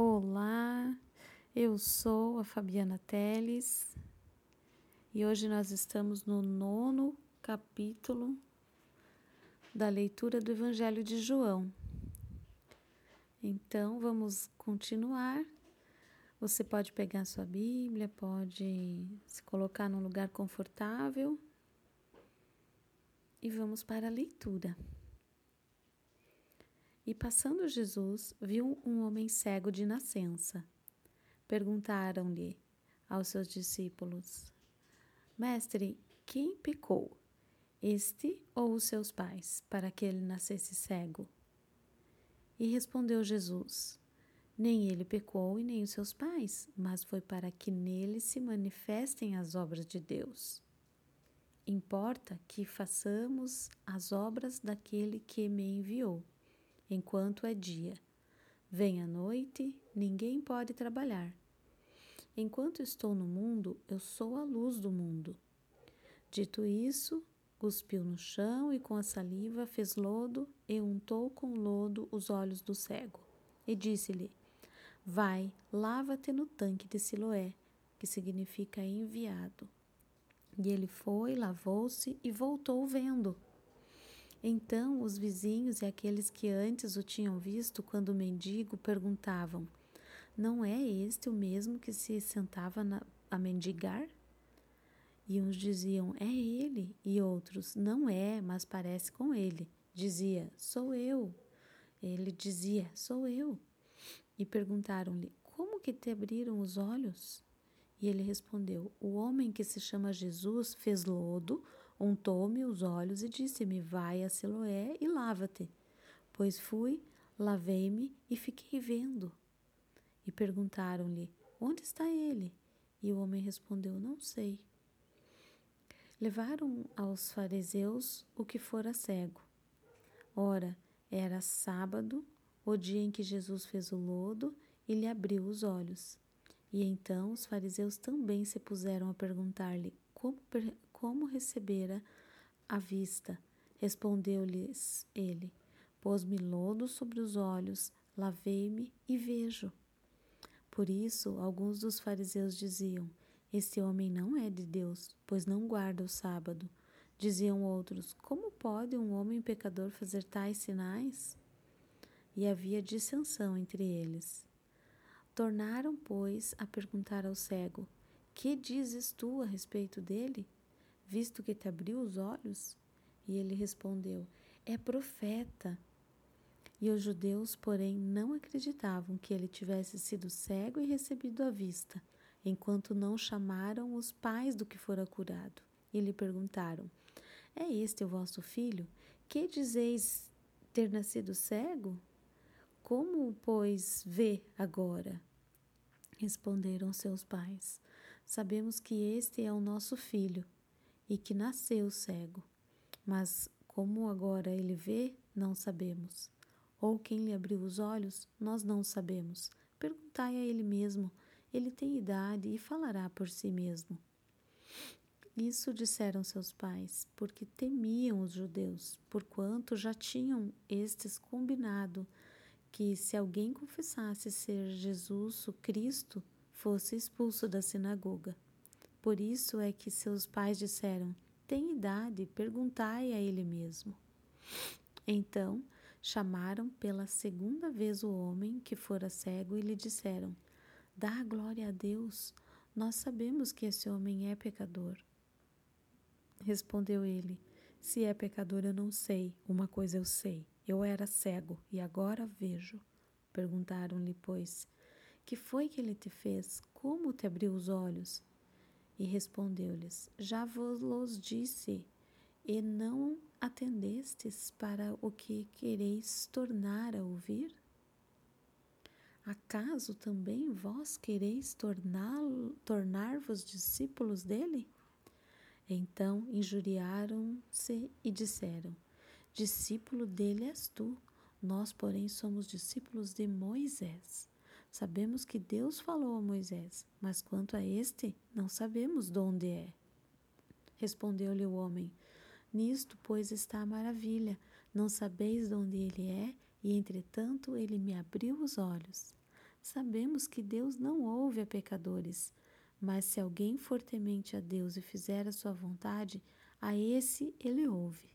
Olá, eu sou a Fabiana Teles e hoje nós estamos no nono capítulo da leitura do Evangelho de João. Então vamos continuar. Você pode pegar sua Bíblia, pode se colocar num lugar confortável e vamos para a leitura. E passando Jesus, viu um homem cego de nascença. Perguntaram-lhe aos seus discípulos: Mestre, quem pecou, este ou os seus pais, para que ele nascesse cego? E respondeu Jesus: Nem ele pecou e nem os seus pais, mas foi para que nele se manifestem as obras de Deus. Importa que façamos as obras daquele que me enviou enquanto é dia. Vem a noite, ninguém pode trabalhar. Enquanto estou no mundo, eu sou a luz do mundo. Dito isso, cuspiu no chão e com a saliva fez lodo e untou com lodo os olhos do cego. E disse-lhe: Vai, lava-te no tanque de Siloé, que significa enviado. E ele foi, lavou-se e voltou vendo. Então os vizinhos e aqueles que antes o tinham visto quando mendigo perguntavam: Não é este o mesmo que se sentava na, a mendigar? E uns diziam: É ele, e outros: Não é, mas parece com ele. Dizia: Sou eu. Ele dizia: Sou eu. E perguntaram-lhe: Como que te abriram os olhos? E ele respondeu: O homem que se chama Jesus fez lodo untou-me os olhos e disse-me: Vai a Siloé e lava-te. Pois fui, lavei-me e fiquei vendo. E perguntaram-lhe: Onde está ele? E o homem respondeu: Não sei. Levaram aos fariseus o que fora cego. Ora, era sábado, o dia em que Jesus fez o lodo e lhe abriu os olhos. E então os fariseus também se puseram a perguntar-lhe como, como recebera a vista. Respondeu-lhes ele: Pôs-me lodo sobre os olhos, lavei-me e vejo. Por isso, alguns dos fariseus diziam: Este homem não é de Deus, pois não guarda o sábado. Diziam outros: Como pode um homem pecador fazer tais sinais? E havia dissensão entre eles. Tornaram, pois, a perguntar ao cego: Que dizes tu a respeito dele? visto que te abriu os olhos? E ele respondeu: É profeta. E os judeus, porém, não acreditavam que ele tivesse sido cego e recebido a vista, enquanto não chamaram os pais do que fora curado. E lhe perguntaram: É este o vosso filho? Que dizeis ter nascido cego? Como, pois, vê agora? Responderam seus pais: Sabemos que este é o nosso filho e que nasceu cego. Mas como agora ele vê, não sabemos. Ou quem lhe abriu os olhos, nós não sabemos. Perguntai a ele mesmo. Ele tem idade e falará por si mesmo. Isso disseram seus pais, porque temiam os judeus, porquanto já tinham estes combinado que, se alguém confessasse ser Jesus o Cristo, fosse expulso da sinagoga. Por isso é que seus pais disseram: Tem idade, perguntai a ele mesmo. Então chamaram pela segunda vez o homem que fora cego e lhe disseram: Dá glória a Deus, nós sabemos que esse homem é pecador. Respondeu ele: Se é pecador, eu não sei. Uma coisa eu sei: eu era cego e agora vejo. Perguntaram-lhe, pois, que foi que ele te fez? Como te abriu os olhos? E respondeu-lhes: Já vos disse, e não atendestes para o que quereis tornar a ouvir? Acaso também vós quereis tornar-vos discípulos dele? Então injuriaram-se e disseram: Discípulo dele és tu, nós, porém, somos discípulos de Moisés. Sabemos que Deus falou a Moisés, mas quanto a este, não sabemos de onde é. Respondeu-lhe o homem: Nisto, pois, está a maravilha. Não sabeis de onde ele é, e entretanto ele me abriu os olhos. Sabemos que Deus não ouve a pecadores, mas se alguém for temente a Deus e fizer a sua vontade, a esse ele ouve.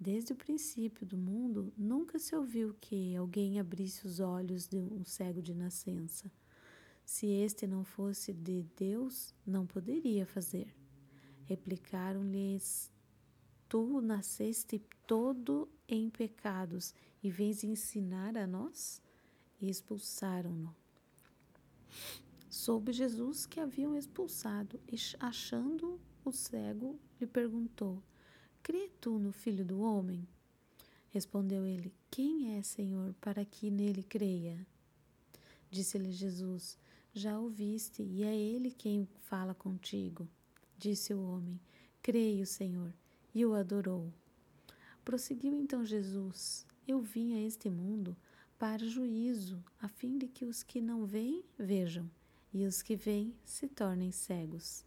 Desde o princípio do mundo, nunca se ouviu que alguém abrisse os olhos de um cego de nascença. Se este não fosse de Deus, não poderia fazer. Replicaram-lhes: Tu nasceste todo em pecados e vens ensinar a nós? E expulsaram-no. Soube Jesus que haviam expulsado, e achando o cego, lhe perguntou: Crê tu no Filho do Homem? Respondeu ele: Quem é, Senhor, para que nele creia? Disse-lhe Jesus: Já ouviste, e é ele quem fala contigo. Disse o homem: Creio, Senhor, e o adorou. Prosseguiu então Jesus: Eu vim a este mundo para juízo, a fim de que os que não veem vejam, e os que veem se tornem cegos.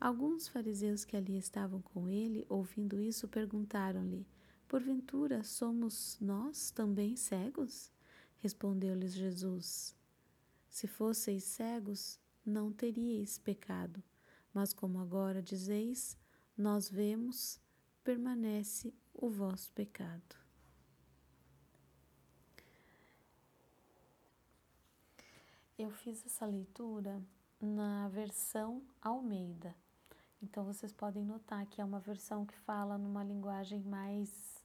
Alguns fariseus que ali estavam com ele, ouvindo isso, perguntaram-lhe: Porventura somos nós também cegos? Respondeu-lhes Jesus: Se fosseis cegos, não teríeis pecado, mas como agora dizeis, nós vemos, permanece o vosso pecado. Eu fiz essa leitura na versão Almeida. Então vocês podem notar que é uma versão que fala numa linguagem mais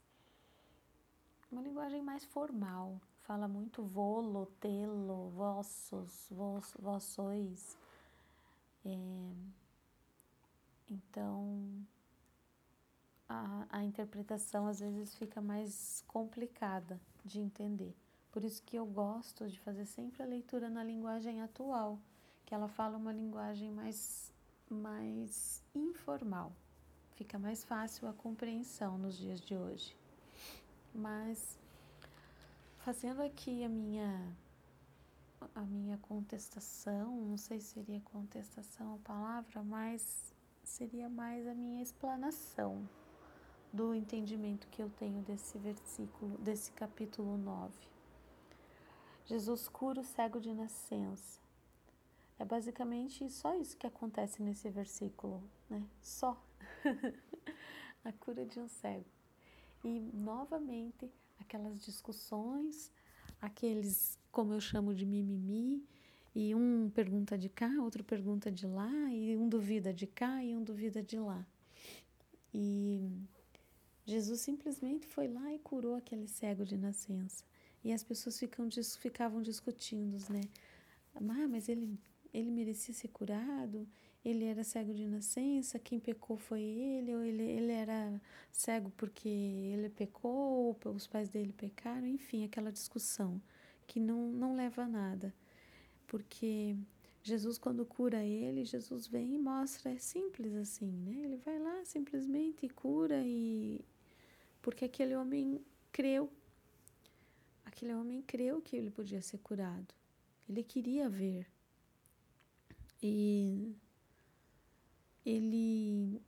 uma linguagem mais formal. Fala muito volo, telo, vossos, vos, vossois. É, então a, a interpretação às vezes fica mais complicada de entender. Por isso que eu gosto de fazer sempre a leitura na linguagem atual, que ela fala uma linguagem mais mais informal. Fica mais fácil a compreensão nos dias de hoje. Mas fazendo aqui a minha a minha contestação, não sei se seria contestação a palavra, mas seria mais a minha explanação do entendimento que eu tenho desse versículo, desse capítulo 9. Jesus cura o cego de nascença. É basicamente só isso que acontece nesse versículo, né? Só a cura de um cego. E novamente aquelas discussões, aqueles, como eu chamo de mimimi, e um pergunta de cá, outro pergunta de lá, e um duvida de cá e um duvida de lá. E Jesus simplesmente foi lá e curou aquele cego de nascença. E as pessoas ficam, ficavam discutindo, né? Ah, mas ele ele merecia ser curado, ele era cego de nascença, quem pecou foi ele, ou ele, ele era cego porque ele pecou, ou os pais dele pecaram, enfim, aquela discussão que não, não leva a nada. Porque Jesus, quando cura ele, Jesus vem e mostra, é simples assim, né? Ele vai lá simplesmente e cura, e porque aquele homem creu, aquele homem creu que ele podia ser curado, ele queria ver. E ele,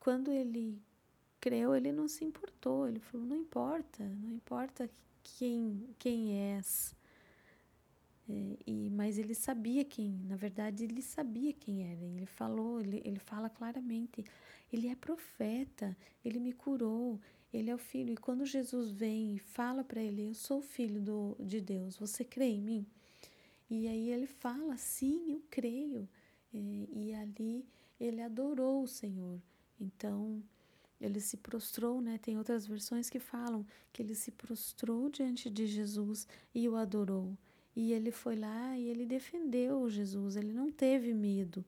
quando ele creu, ele não se importou. Ele falou: não importa, não importa quem, quem és. É, e, mas ele sabia quem, na verdade, ele sabia quem era. Ele falou, ele, ele fala claramente: ele é profeta, ele me curou, ele é o filho. E quando Jesus vem e fala para ele: Eu sou o filho do, de Deus, você crê em mim? E aí ele fala: Sim, eu creio. E, ali ele adorou o Senhor. Então ele se prostrou, né? Tem outras versões que falam que ele se prostrou diante de Jesus e o adorou. E ele foi lá e ele defendeu Jesus, ele não teve medo.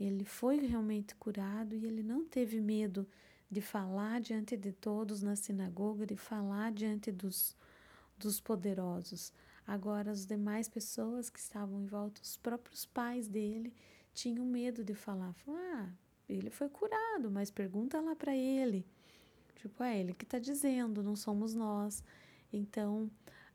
Ele foi realmente curado e ele não teve medo de falar diante de todos na sinagoga, de falar diante dos, dos poderosos. Agora, as demais pessoas que estavam em volta, os próprios pais dele, tinham medo de falar. Falaram, ah, ele foi curado, mas pergunta lá para ele. Tipo, é ele que está dizendo, não somos nós. Então,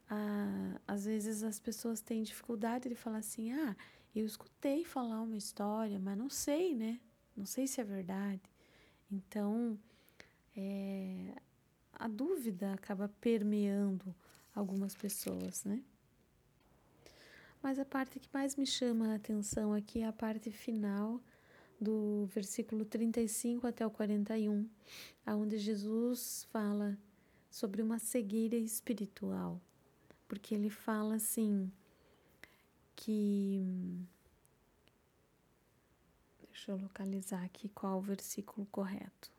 ah, às vezes as pessoas têm dificuldade de falar assim: ah, eu escutei falar uma história, mas não sei, né? Não sei se é verdade. Então, é, a dúvida acaba permeando algumas pessoas, né? Mas a parte que mais me chama a atenção aqui é a parte final do versículo 35 até o 41, aonde Jesus fala sobre uma cegueira espiritual, porque ele fala assim que deixa eu localizar aqui qual o versículo correto.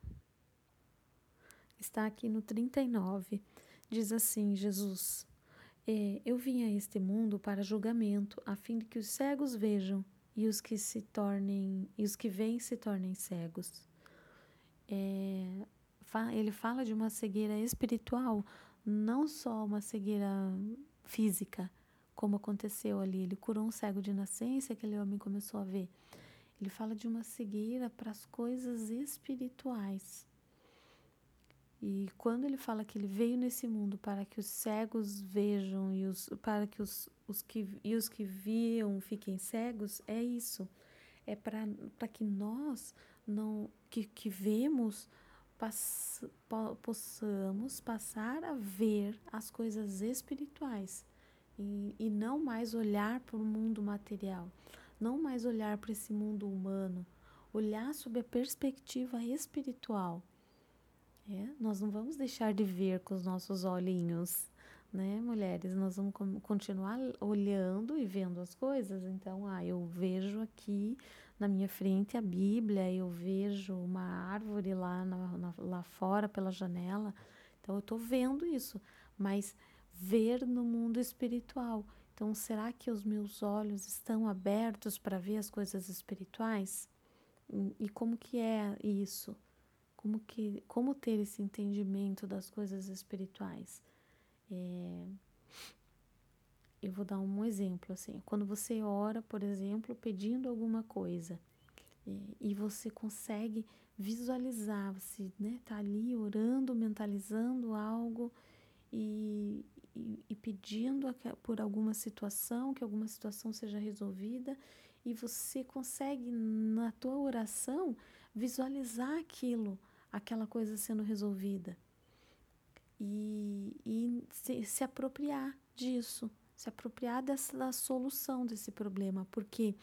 Está aqui no 39, diz assim: Jesus, é, eu vim a este mundo para julgamento, a fim de que os cegos vejam e os que se tornem e os que veem se tornem cegos. É, ele fala de uma cegueira espiritual, não só uma cegueira física, como aconteceu ali. Ele curou um cego de nascença, aquele homem começou a ver. Ele fala de uma cegueira para as coisas espirituais. E quando ele fala que ele veio nesse mundo para que os cegos vejam e os, para que os, os que, e os que viam fiquem cegos, é isso. É para que nós não que, que vemos pass, po, possamos passar a ver as coisas espirituais e, e não mais olhar para o mundo material, não mais olhar para esse mundo humano, olhar sob a perspectiva espiritual é, nós não vamos deixar de ver com os nossos olhinhos, né, mulheres? Nós vamos continuar olhando e vendo as coisas. Então, ah, eu vejo aqui na minha frente a Bíblia, eu vejo uma árvore lá, na, na, lá fora pela janela. Então, eu estou vendo isso, mas ver no mundo espiritual. Então, será que os meus olhos estão abertos para ver as coisas espirituais? E como que é isso? Como que como ter esse entendimento das coisas espirituais. É, eu vou dar um exemplo assim. Quando você ora por exemplo pedindo alguma coisa é, e você consegue visualizar você né tá ali orando mentalizando algo e, e, e pedindo por alguma situação que alguma situação seja resolvida e você consegue na tua oração visualizar aquilo aquela coisa sendo resolvida e, e se, se, apropriar disso, se apropriar dessa da solução desse problema, porque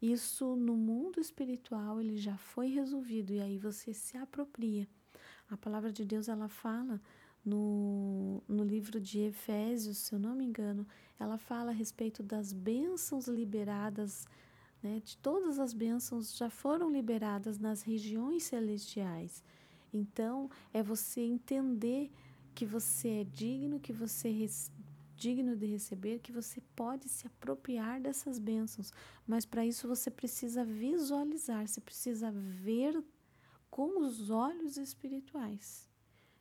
isso no mundo espiritual ele já foi resolvido e aí você se apropria. A palavra de Deus ela fala no, no livro de Efésios, se eu não me engano, ela fala a respeito das bênçãos liberadas, né, de todas as bênçãos já foram liberadas nas regiões celestiais. Então, é você entender que você é digno, que você é digno de receber, que você pode se apropriar dessas bênçãos. Mas para isso você precisa visualizar, você precisa ver com os olhos espirituais.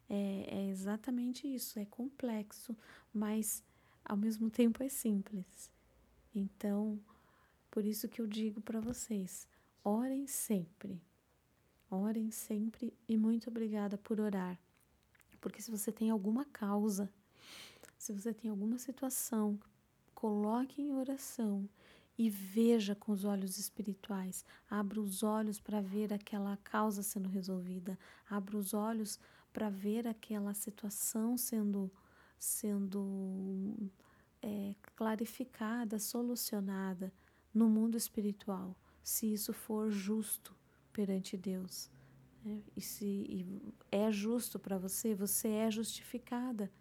É, é exatamente isso, é complexo, mas ao mesmo tempo é simples. Então, por isso que eu digo para vocês: orem sempre. Orem sempre e muito obrigada por orar. Porque se você tem alguma causa, se você tem alguma situação, coloque em oração e veja com os olhos espirituais. Abra os olhos para ver aquela causa sendo resolvida. Abra os olhos para ver aquela situação sendo sendo é, clarificada, solucionada no mundo espiritual, se isso for justo perante Deus. Né? E se e é justo para você, você é justificada.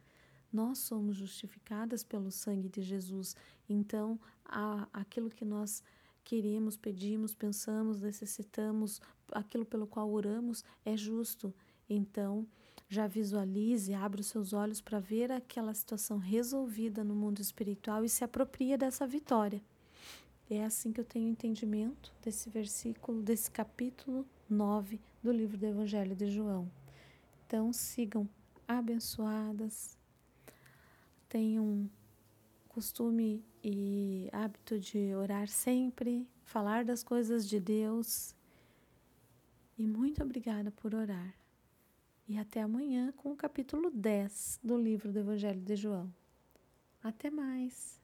Nós somos justificadas pelo sangue de Jesus. Então, a, aquilo que nós queremos, pedimos, pensamos, necessitamos, aquilo pelo qual oramos é justo. Então, já visualize, abre os seus olhos para ver aquela situação resolvida no mundo espiritual e se apropria dessa vitória. É assim que eu tenho entendimento desse versículo, desse capítulo 9 do livro do Evangelho de João. Então, sigam abençoadas, tenham costume e hábito de orar sempre, falar das coisas de Deus. E muito obrigada por orar. E até amanhã com o capítulo 10 do livro do Evangelho de João. Até mais!